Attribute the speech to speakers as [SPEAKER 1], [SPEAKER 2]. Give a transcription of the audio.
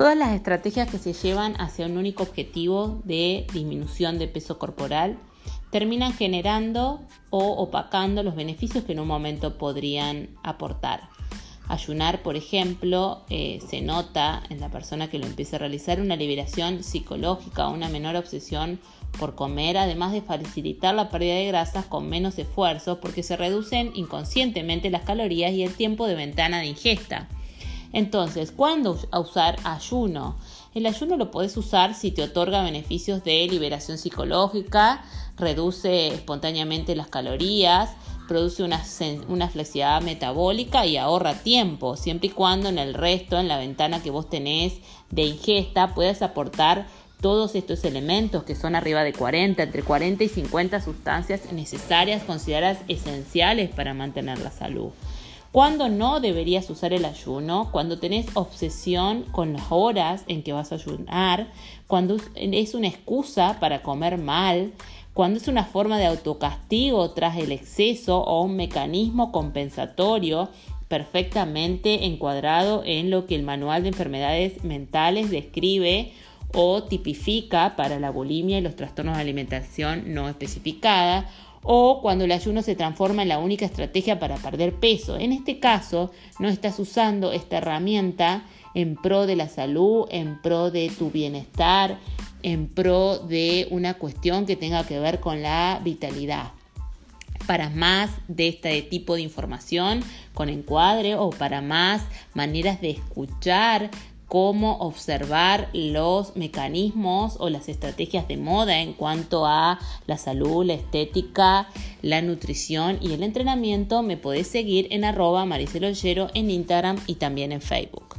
[SPEAKER 1] Todas las estrategias que se llevan hacia un único objetivo de disminución de peso corporal terminan generando o opacando los beneficios que en un momento podrían aportar. Ayunar, por ejemplo, eh, se nota en la persona que lo empieza a realizar una liberación psicológica, una menor obsesión por comer, además de facilitar la pérdida de grasas con menos esfuerzo porque se reducen inconscientemente las calorías y el tiempo de ventana de ingesta. Entonces, ¿cuándo usar ayuno? El ayuno lo puedes usar si te otorga beneficios de liberación psicológica, reduce espontáneamente las calorías, produce una, una, flexibilidad metabólica y ahorra tiempo, siempre y cuando en el resto, en la ventana que vos tenés de ingesta, puedas aportar todos estos elementos que son arriba de 40, entre 40 y 50 sustancias necesarias, consideradas esenciales para mantener la salud. ¿Cuándo no deberías usar el ayuno? Cuando tenés obsesión con las horas en que vas a ayunar, cuando es una excusa para comer mal, cuando es una forma de autocastigo tras el exceso o un mecanismo compensatorio perfectamente encuadrado en lo que el manual de enfermedades mentales describe o tipifica para la bulimia y los trastornos de alimentación no especificada o cuando el ayuno se transforma en la única estrategia para perder peso. En este caso, no estás usando esta herramienta en pro de la salud, en pro de tu bienestar, en pro de una cuestión que tenga que ver con la vitalidad. Para más de este tipo de información con encuadre o para más maneras de escuchar cómo observar los mecanismos o las estrategias de moda en cuanto a la salud, la estética, la nutrición y el entrenamiento, me podés seguir en arroba en Instagram y también en Facebook.